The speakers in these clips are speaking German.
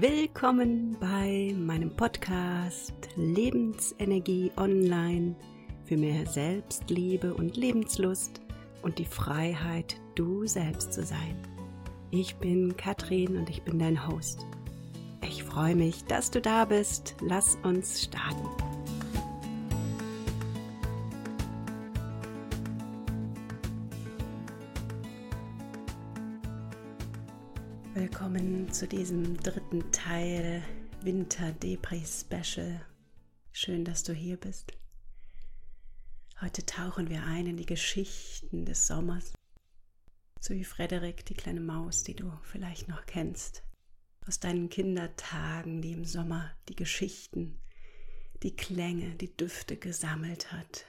Willkommen bei meinem Podcast Lebensenergie Online für mehr Selbstliebe und Lebenslust und die Freiheit, du selbst zu sein. Ich bin Katrin und ich bin dein Host. Ich freue mich, dass du da bist. Lass uns starten. Zu diesem dritten Teil Winter Depri Special. Schön, dass du hier bist. Heute tauchen wir ein in die Geschichten des Sommers. So wie Frederik, die kleine Maus, die du vielleicht noch kennst. Aus deinen Kindertagen, die im Sommer die Geschichten, die Klänge, die Düfte gesammelt hat,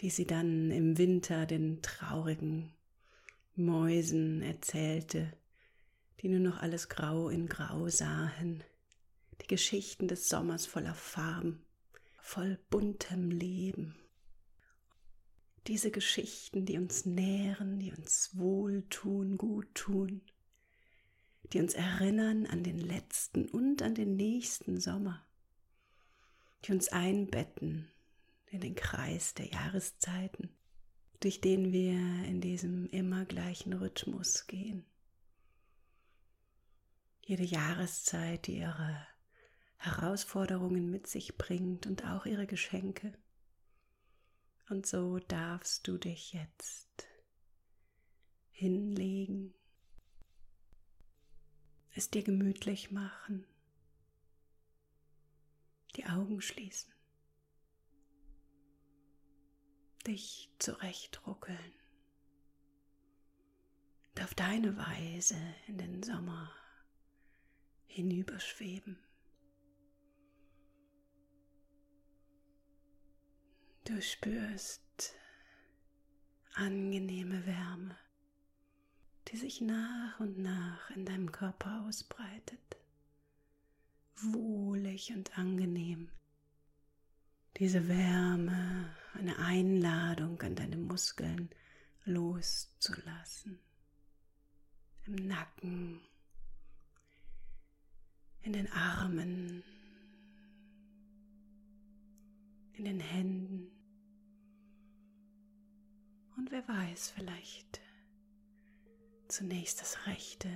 die sie dann im Winter den traurigen Mäusen erzählte, die nur noch alles grau in grau sahen, die Geschichten des Sommers voller Farben, voll buntem Leben. Diese Geschichten, die uns nähren, die uns wohltun, gut tun, die uns erinnern an den letzten und an den nächsten Sommer, die uns einbetten in den Kreis der Jahreszeiten, durch den wir in diesem immer gleichen Rhythmus gehen jede Jahreszeit, die ihre Herausforderungen mit sich bringt und auch ihre Geschenke. Und so darfst du dich jetzt hinlegen, es dir gemütlich machen, die Augen schließen, dich zurechtruckeln und auf deine Weise in den Sommer hinüberschweben. Du spürst angenehme Wärme, die sich nach und nach in deinem Körper ausbreitet. Wohlig und angenehm. Diese Wärme, eine Einladung an deine Muskeln loszulassen. Im Nacken, in den Armen, in den Händen und wer weiß, vielleicht zunächst das rechte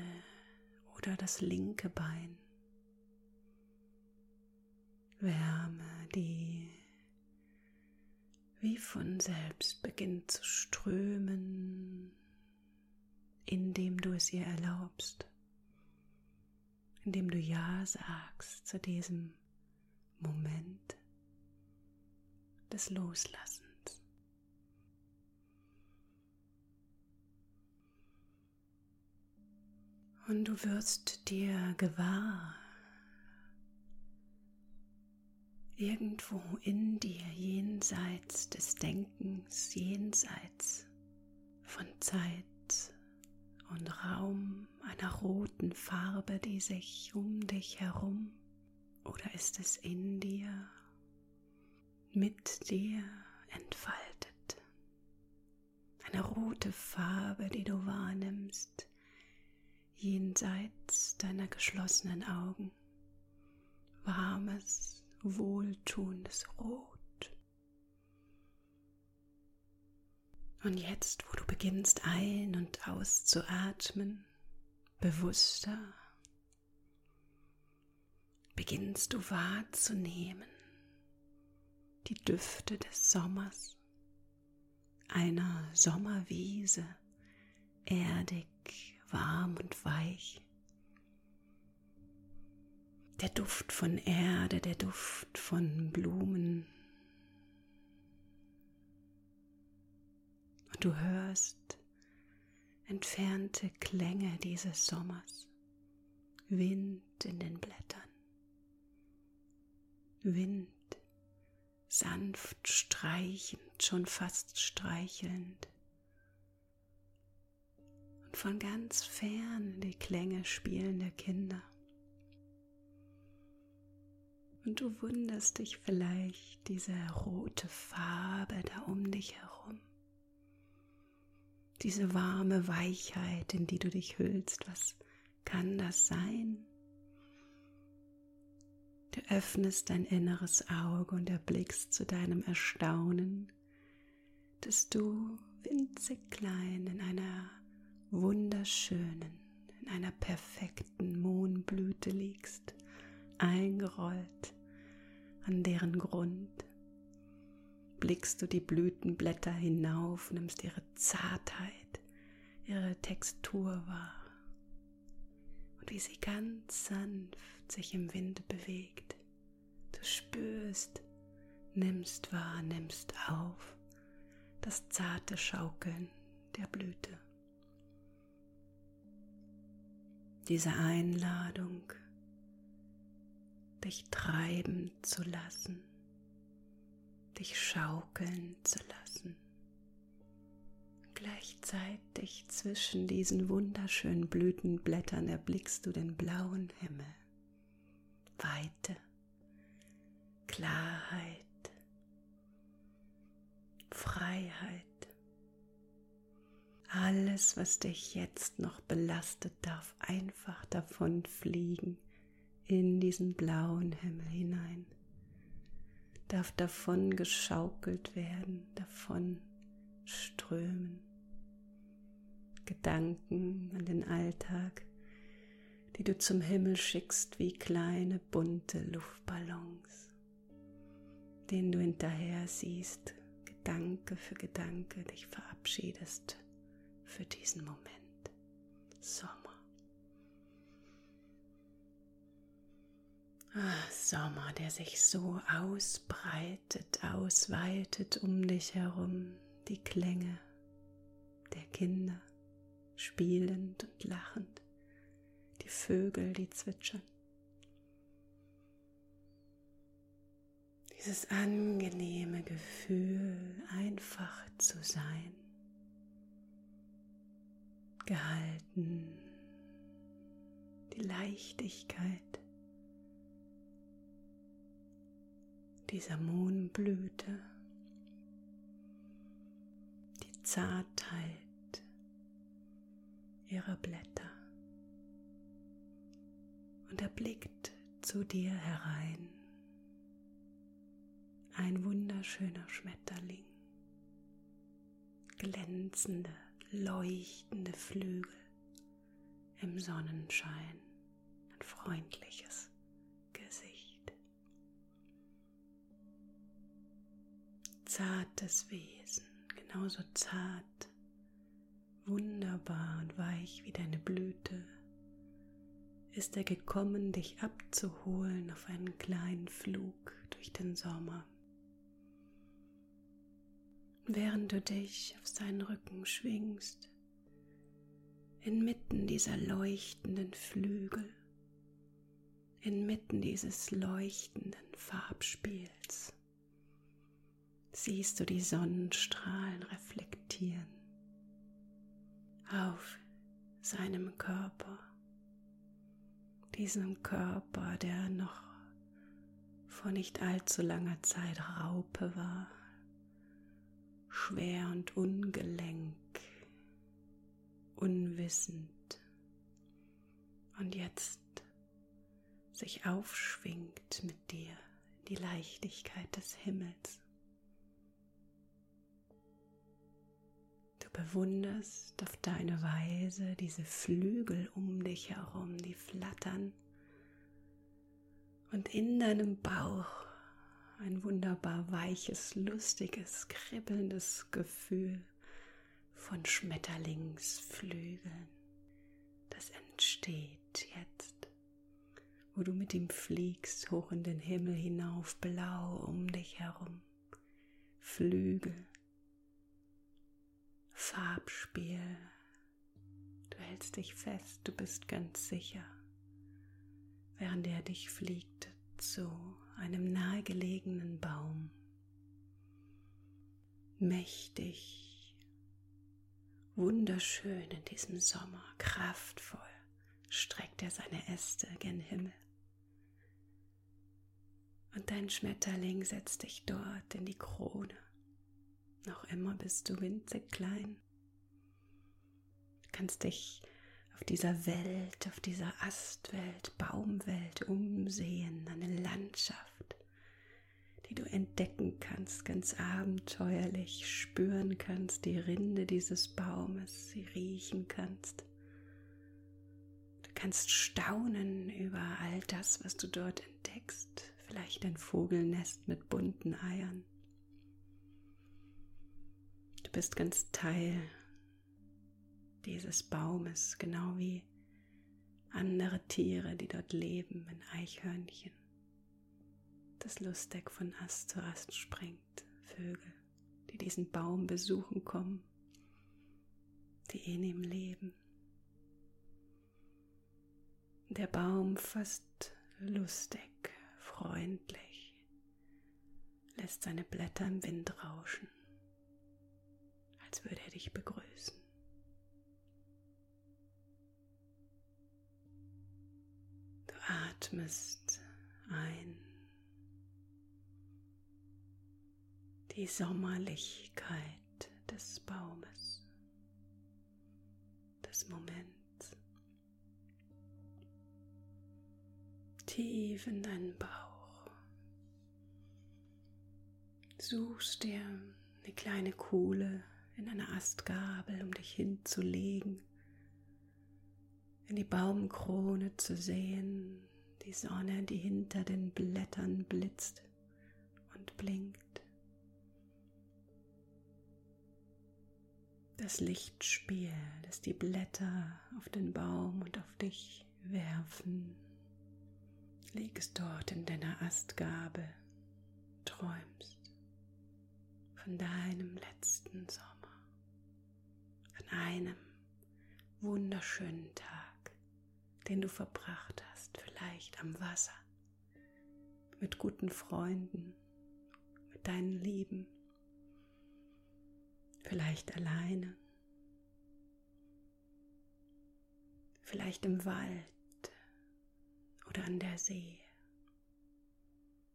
oder das linke Bein. Wärme, die wie von selbst beginnt zu strömen, indem du es ihr erlaubst indem du Ja sagst zu diesem Moment des Loslassens. Und du wirst dir gewahr, irgendwo in dir, jenseits des Denkens, jenseits von Zeit und Raum einer roten Farbe, die sich um dich herum oder ist es in dir, mit dir entfaltet? Eine rote Farbe, die du wahrnimmst, jenseits deiner geschlossenen Augen. Warmes, wohltuendes Rot. Und jetzt, wo du beginnst ein- und auszuatmen, bewusster, beginnst du wahrzunehmen die Düfte des Sommers, einer Sommerwiese, erdig, warm und weich. Der Duft von Erde, der Duft von Blumen, und du hörst entfernte Klänge dieses Sommers, Wind in den Blättern, Wind sanft streichend, schon fast streichelnd. Und von ganz fern die Klänge spielender Kinder. Und du wunderst dich vielleicht diese rote Farbe da um dich herum diese warme Weichheit, in die du dich hüllst. Was kann das sein? Du öffnest dein inneres Auge und erblickst zu deinem Erstaunen, dass du winzig klein in einer wunderschönen, in einer perfekten Mohnblüte liegst, eingerollt an deren Grund. Blickst du die Blütenblätter hinauf, nimmst ihre Zartheit, ihre Textur wahr und wie sie ganz sanft sich im Wind bewegt. Du spürst, nimmst wahr, nimmst auf das zarte Schaukeln der Blüte. Diese Einladung, dich treiben zu lassen, dich schaukeln zu lassen. Gleichzeitig zwischen diesen wunderschönen Blütenblättern erblickst du den blauen Himmel. Weite, Klarheit, Freiheit. Alles, was dich jetzt noch belastet, darf einfach davon fliegen in diesen blauen Himmel hinein. Darf davon geschaukelt werden, davon strömen. Gedanken an den Alltag, die du zum Himmel schickst wie kleine bunte Luftballons, denen du hinterher siehst, Gedanke für Gedanke dich verabschiedest für diesen Moment. Sommer. Ah, Sommer, der sich so ausbreitet, ausweitet um dich herum, die Klänge der Kinder spielend und lachend, die Vögel, die zwitschern. Dieses angenehme Gefühl, einfach zu sein, gehalten, die Leichtigkeit dieser Mohnblüte, die Zartheit ihrer Blätter und er blickt zu dir herein. Ein wunderschöner Schmetterling, glänzende, leuchtende Flügel im Sonnenschein, ein freundliches Zartes Wesen, genauso zart wunderbar und weich wie deine Blüte, ist er gekommen, dich abzuholen auf einen kleinen Flug durch den Sommer. Während du dich auf seinen Rücken schwingst, inmitten dieser leuchtenden Flügel, inmitten dieses leuchtenden Farbspiels, siehst du die Sonnenstrahlen reflektieren auf seinem Körper, diesem Körper, der noch vor nicht allzu langer Zeit Raupe war, schwer und ungelenk, unwissend und jetzt sich aufschwingt mit dir die Leichtigkeit des Himmels. Bewunderst auf deine Weise diese Flügel um dich herum, die flattern und in deinem Bauch ein wunderbar weiches, lustiges, kribbelndes Gefühl von Schmetterlingsflügeln. Das entsteht jetzt, wo du mit ihm fliegst, hoch in den Himmel hinauf, blau um dich herum. Flügel Farbspiel. Du hältst dich fest, du bist ganz sicher, während er dich fliegt zu einem nahegelegenen Baum. Mächtig, wunderschön in diesem Sommer, kraftvoll streckt er seine Äste gen Himmel. Und dein Schmetterling setzt dich dort in die Krone. Noch immer bist du winzig klein. Du kannst dich auf dieser Welt, auf dieser Astwelt, Baumwelt umsehen, eine Landschaft, die du entdecken kannst, ganz abenteuerlich spüren kannst, die Rinde dieses Baumes, sie riechen kannst. Du kannst staunen über all das, was du dort entdeckst, vielleicht ein Vogelnest mit bunten Eiern. Du bist ganz Teil dieses Baumes, genau wie andere Tiere, die dort leben, ein Eichhörnchen, das lustig von Ast zu Ast springt, Vögel, die diesen Baum besuchen kommen, die in ihm leben. Der Baum fast lustig, freundlich, lässt seine Blätter im Wind rauschen, als würde er dich begrüßen. atmest ein die Sommerlichkeit des Baumes, des Moments, tief in deinen Bauch. Suchst dir eine kleine Kuhle in einer Astgabel, um dich hinzulegen, in die Baumkrone zu sehen, die Sonne, die hinter den Blättern blitzt und blinkt. Das Lichtspiel, das die Blätter auf den Baum und auf dich werfen. Liegst dort in deiner Astgabe, träumst von deinem letzten Sommer, einem wunderschönen Tag, den du verbracht hast vielleicht am Wasser, mit guten Freunden, mit deinen Lieben, vielleicht alleine, vielleicht im Wald oder an der See.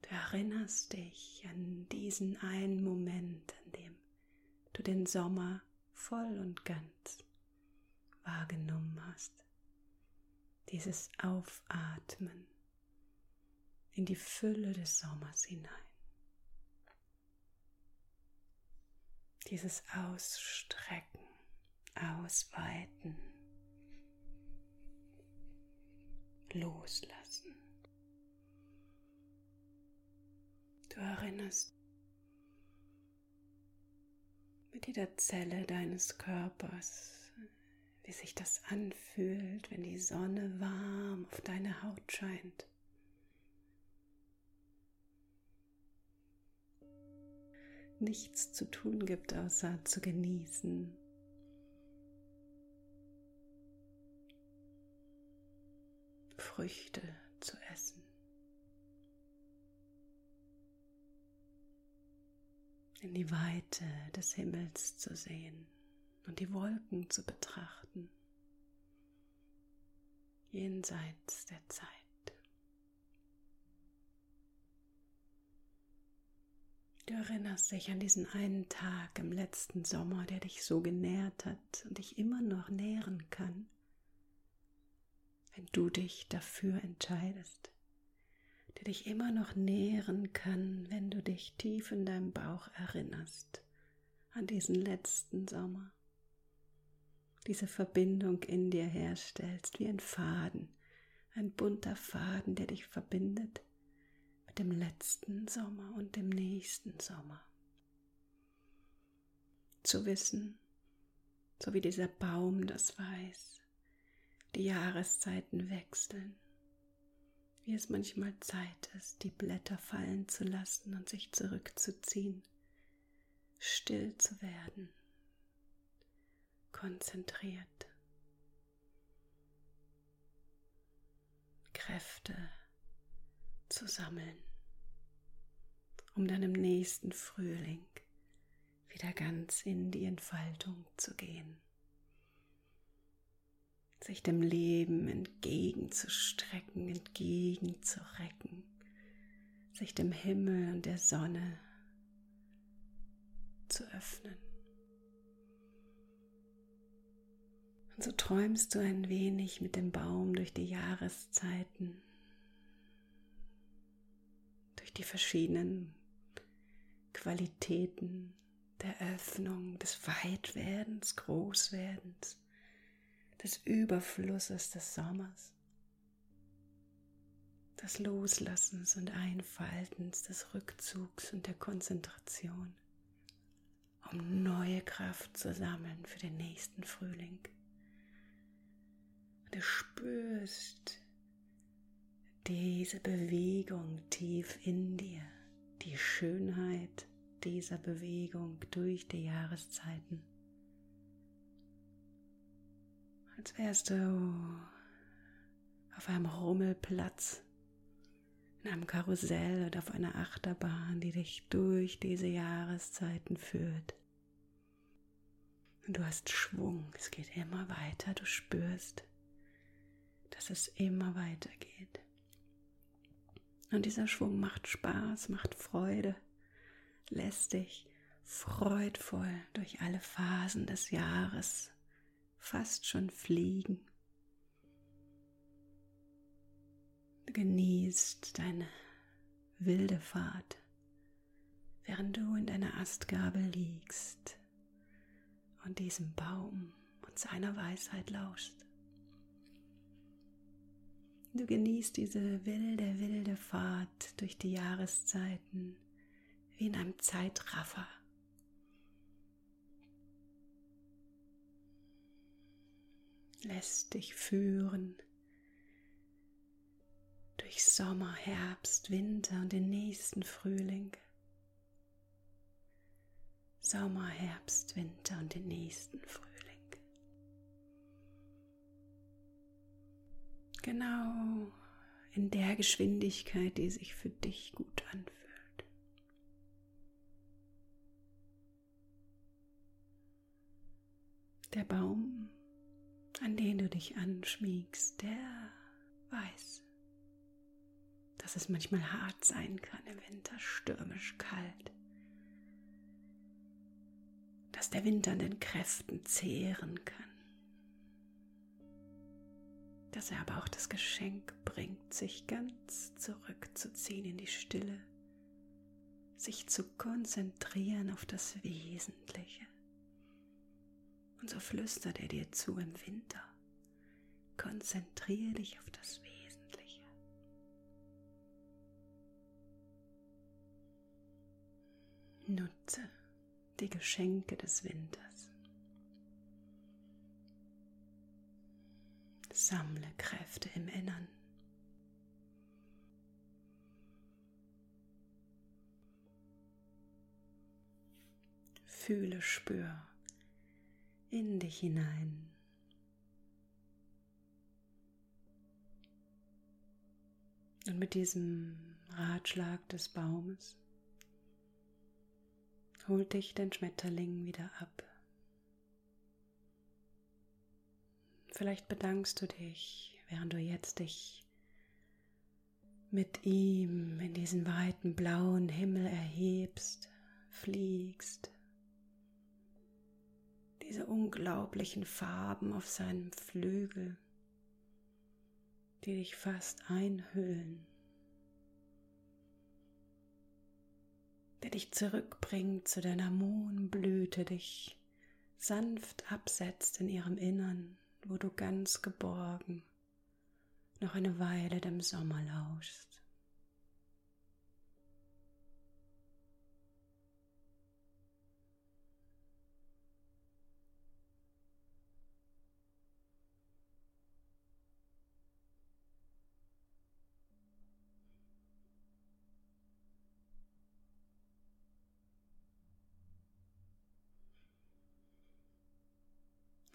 Du erinnerst dich an diesen einen Moment, an dem du den Sommer voll und ganz wahrgenommen hast dieses Aufatmen in die Fülle des Sommers hinein. Dieses Ausstrecken, Ausweiten, Loslassen. Du erinnerst mit jeder Zelle deines Körpers wie sich das anfühlt, wenn die Sonne warm auf deine Haut scheint. Nichts zu tun gibt, außer zu genießen. Früchte zu essen. In die Weite des Himmels zu sehen und die Wolken zu betrachten, jenseits der Zeit. Du erinnerst dich an diesen einen Tag im letzten Sommer, der dich so genährt hat und dich immer noch nähren kann, wenn du dich dafür entscheidest, der dich immer noch nähren kann, wenn du dich tief in deinem Bauch erinnerst an diesen letzten Sommer diese Verbindung in dir herstellst, wie ein Faden, ein bunter Faden, der dich verbindet mit dem letzten Sommer und dem nächsten Sommer. Zu wissen, so wie dieser Baum das weiß, die Jahreszeiten wechseln, wie es manchmal Zeit ist, die Blätter fallen zu lassen und sich zurückzuziehen, still zu werden konzentriert. Kräfte zu sammeln, um dann im nächsten Frühling wieder ganz in die Entfaltung zu gehen, sich dem Leben entgegenzustrecken, entgegenzurecken, sich dem Himmel und der Sonne zu öffnen. Und so träumst du ein wenig mit dem Baum durch die Jahreszeiten, durch die verschiedenen Qualitäten der Öffnung, des Weitwerdens, Großwerdens, des Überflusses des Sommers, des Loslassens und Einfaltens, des Rückzugs und der Konzentration, um neue Kraft zu sammeln für den nächsten Frühling. Und du spürst diese Bewegung tief in dir, die Schönheit dieser Bewegung durch die Jahreszeiten. Als wärst du auf einem Rummelplatz, in einem Karussell oder auf einer Achterbahn, die dich durch diese Jahreszeiten führt. Und du hast Schwung, es geht immer weiter, du spürst, dass es immer weitergeht. Und dieser Schwung macht Spaß, macht Freude lässt dich freudvoll durch alle Phasen des Jahres fast schon fliegen. Du genießt deine wilde Fahrt, während du in deiner Astgabel liegst und diesem Baum und seiner Weisheit lauschst. Du genießt diese wilde, wilde Fahrt durch die Jahreszeiten wie in einem Zeitraffer. Lässt dich führen durch Sommer, Herbst, Winter und den nächsten Frühling. Sommer, Herbst, Winter und den nächsten Frühling. Genau in der Geschwindigkeit, die sich für dich gut anfühlt. Der Baum, an den du dich anschmiegst, der weiß, dass es manchmal hart sein kann im Winter, stürmisch kalt, dass der Winter an den Kräften zehren kann, dass er aber auch das Geschenk bringt, sich ganz zurückzuziehen in die Stille, sich zu konzentrieren auf das Wesentliche. Und so flüstert er dir zu im Winter. Konzentriere dich auf das Wesentliche. Nutze die Geschenke des Winters. Sammle Kräfte im Innern. Fühle, spür in dich hinein. Und mit diesem Ratschlag des Baumes holt dich dein Schmetterling wieder ab. Vielleicht bedankst du dich, während du jetzt dich mit ihm in diesen weiten blauen Himmel erhebst, fliegst, diese unglaublichen Farben auf seinem Flügel, die dich fast einhüllen, der dich zurückbringt zu deiner Mohnblüte, dich sanft absetzt in ihrem Innern, wo du ganz geborgen noch eine Weile dem Sommer lauschst.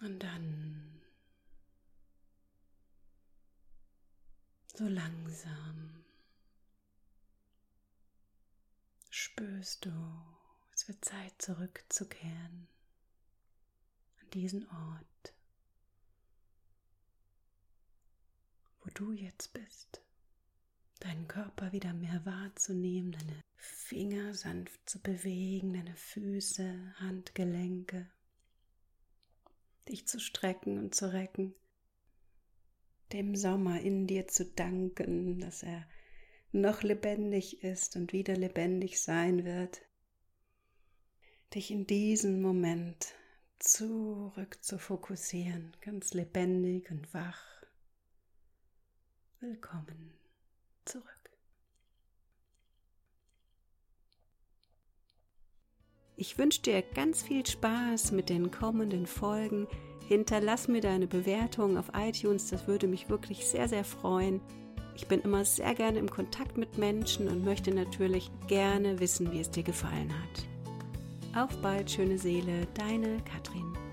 Und dann so langsam spürst du, es wird Zeit zurückzukehren an diesen Ort, wo du jetzt bist. Deinen Körper wieder mehr wahrzunehmen, deine Finger sanft zu bewegen, deine Füße, Handgelenke dich zu strecken und zu recken, dem Sommer in dir zu danken, dass er noch lebendig ist und wieder lebendig sein wird, dich in diesen Moment zurück zu fokussieren, ganz lebendig und wach. Willkommen zurück. Ich wünsche dir ganz viel Spaß mit den kommenden Folgen. Hinterlass mir deine Bewertung auf iTunes, das würde mich wirklich sehr, sehr freuen. Ich bin immer sehr gerne im Kontakt mit Menschen und möchte natürlich gerne wissen, wie es dir gefallen hat. Auf bald, schöne Seele, deine Katrin.